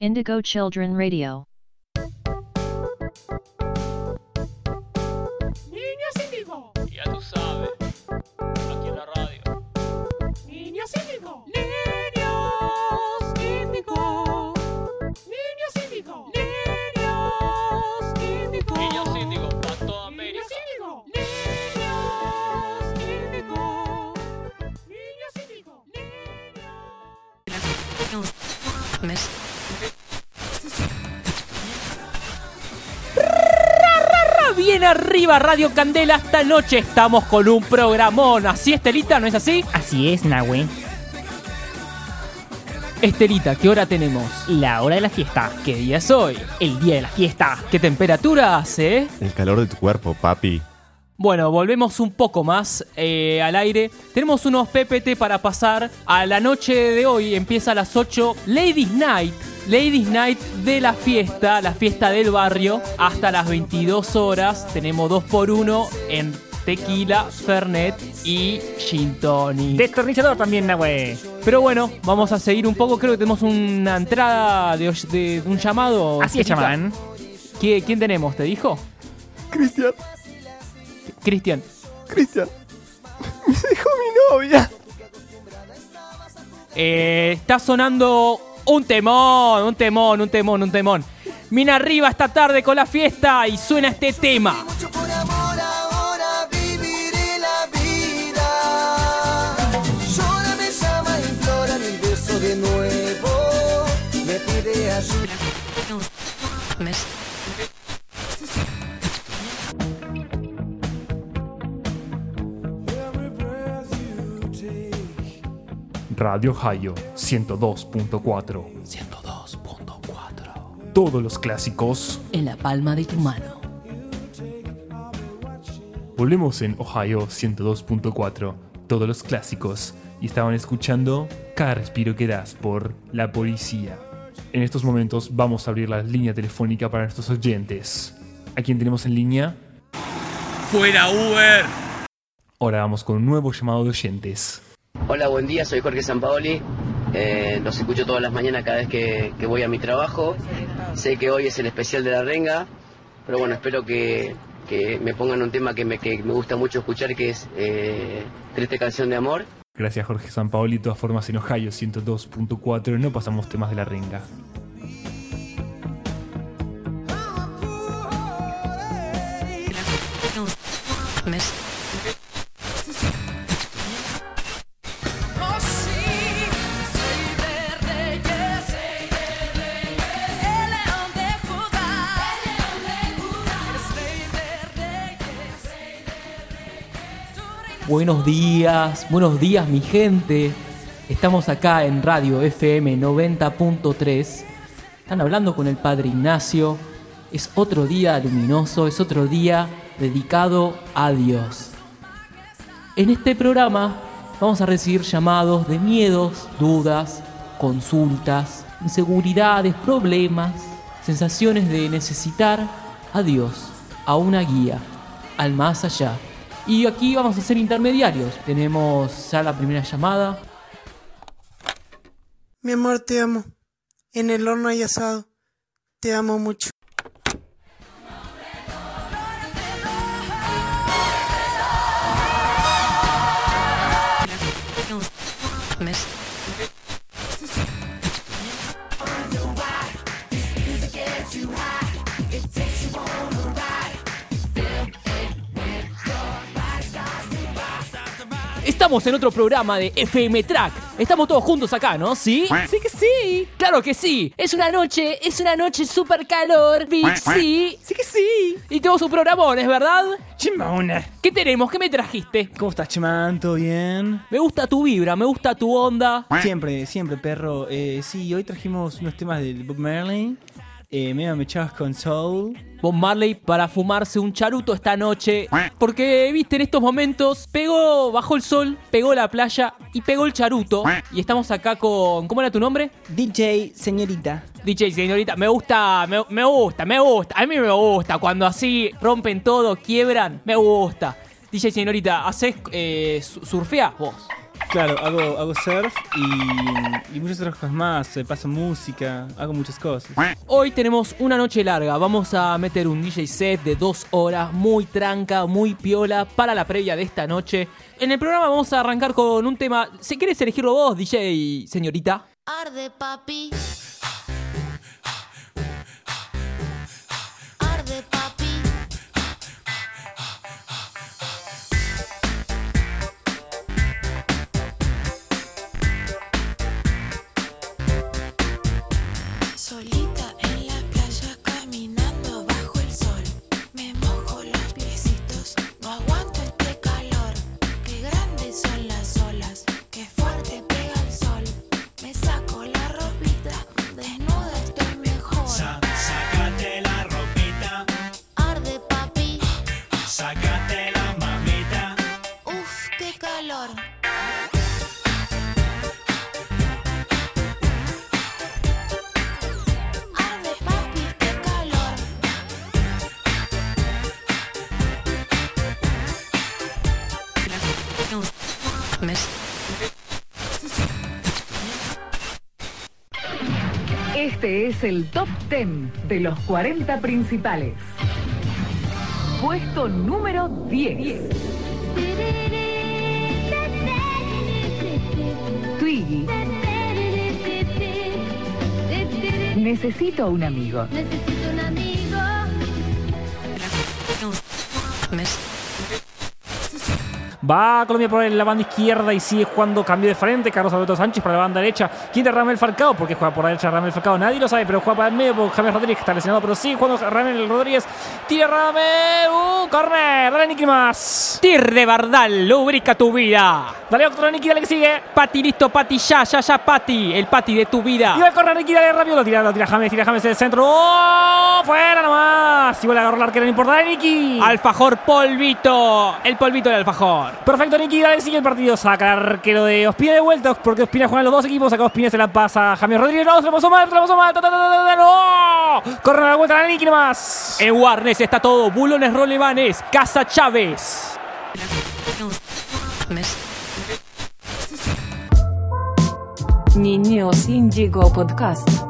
Indigo Children Radio. Niños índigo, Ya tú sabes, aquí en la radio. niños índigo, niños índigo, niños índigo, niños índigo, Niños índigos para toda niños índigo, niños índigo, niños índigo, Bien arriba Radio Candela, esta noche estamos con un programón. ¿Así, Estelita? ¿No es así? Así es, Nahue. Estelita, ¿qué hora tenemos? La hora de la fiesta. ¿Qué día es hoy? El día de la fiesta. ¿Qué temperatura hace? El calor de tu cuerpo, papi. Bueno, volvemos un poco más eh, al aire. Tenemos unos PPT para pasar a la noche de hoy. Empieza a las 8. Ladies Night. Ladies Night de la fiesta, la fiesta del barrio, hasta las 22 horas. Tenemos 2 por 1 en tequila, fernet y gin tonic. Destornillador también, Nahue. Pero bueno, vamos a seguir un poco. Creo que tenemos una entrada de, de un llamado. Así es, chamán. ¿Qui- ¿Quién tenemos? ¿Te dijo? Cristian, Cristian. Cristian. Me dejó mi novia. Eh, está sonando un temón, un temón, un temón, un temón. Mina arriba esta tarde con la fiesta y suena este tema. De nuevo. Me pide ayuda. Radio Hayo 102.4. 102.4. Todos los clásicos. En la palma de tu mano. Volvemos en Ohio 102.4. Todos los clásicos. Y estaban escuchando Cada respiro que das por La Policía. En estos momentos vamos a abrir la línea telefónica para nuestros oyentes. ¿A quién tenemos en línea? ¡Fuera Uber! Ahora vamos con un nuevo llamado de oyentes. Hola, buen día, soy Jorge Sampaoli. Eh, los escucho todas las mañanas cada vez que, que voy a mi trabajo. Sé que hoy es el especial de la renga, pero bueno, espero que, que me pongan un tema que me, que me gusta mucho escuchar, que es eh, Triste Canción de Amor. Gracias Jorge Sampaoli. De todas formas en Ohio 102.4 no pasamos temas de la renga. Buenos días, buenos días mi gente. Estamos acá en Radio FM 90.3. Están hablando con el Padre Ignacio. Es otro día luminoso, es otro día dedicado a Dios. En este programa vamos a recibir llamados de miedos, dudas, consultas, inseguridades, problemas, sensaciones de necesitar a Dios, a una guía, al más allá. Y aquí vamos a ser intermediarios. Tenemos ya la primera llamada. Mi amor, te amo. En el horno hay asado. Te amo mucho. Estamos en otro programa de FM Track. Estamos todos juntos acá, ¿no? ¿Sí? Sí que sí. Claro que sí. Es una noche, es una noche super calor, bitch, sí. Sí que sí. Y tenemos un programón, ¿es verdad? Chimona. ¿Qué tenemos? ¿Qué me trajiste? ¿Cómo estás, chamán? ¿Todo bien? Me gusta tu vibra, me gusta tu onda. Siempre, siempre, perro. Eh, sí, hoy trajimos unos temas del Bob Marley. Eh, medio mechados con soul. Bob Marley para fumarse un charuto esta noche. Porque, viste, en estos momentos pegó, bajó el sol, pegó la playa y pegó el charuto. Y estamos acá con. ¿Cómo era tu nombre? DJ, señorita. DJ señorita, me gusta, me, me gusta, me gusta. A mí me gusta. Cuando así rompen todo, quiebran, me gusta. DJ señorita, ¿haces eh, su- surfeás vos? Claro, hago, hago surf y, y muchas otras cosas más. eh, Paso música, hago muchas cosas. Hoy tenemos una noche larga. Vamos a meter un DJ set de dos horas, muy tranca, muy piola, para la previa de esta noche. En el programa vamos a arrancar con un tema. Si quieres elegirlo vos, DJ señorita. Arde papi. Este es el top 10 de los 40 principales. Puesto número 10. Twiggy. Necesito un amigo. Necesito Va Colombia por la banda izquierda y sigue jugando cambio de frente. Carlos Alberto Sánchez para la banda derecha. Quinta Ramel Falcao. porque juega por la derecha Ramel Falcao? Nadie lo sabe, pero juega para el medio por James Rodríguez, que está lesionado, pero sí jugando Ramel Rodríguez. Tira Ramel. Uh, corner. Dale Nicky más. Tir de Bardal, lubrica tu vida. Dale otro Nicky, dale que sigue. Pati, listo, Pati, ya, ya, ya, Pati. El Pati de tu vida. Y va a correr Nicky, dale rápido. Lo tira, lo tira James, tira James en el centro. ¡Oh! Fuera nomás. Igual agarró el arquero, no importa. Dale Nicky. Alfajor polvito. El polvito del alfajor. Perfecto, Nicky, dale, sigue el partido. Saca el arquero de Ospina de vuelta, porque Ospina juegan los dos equipos. Acá Ospina se la pasa a James Rodríguez. No, se la pasó mal, se la pasó mal. No. Corre a la vuelta, dale Nicky nomás. En Warnes está todo. Bulones Rolevanes. Casa Chávez. Niños Indigo Podcast.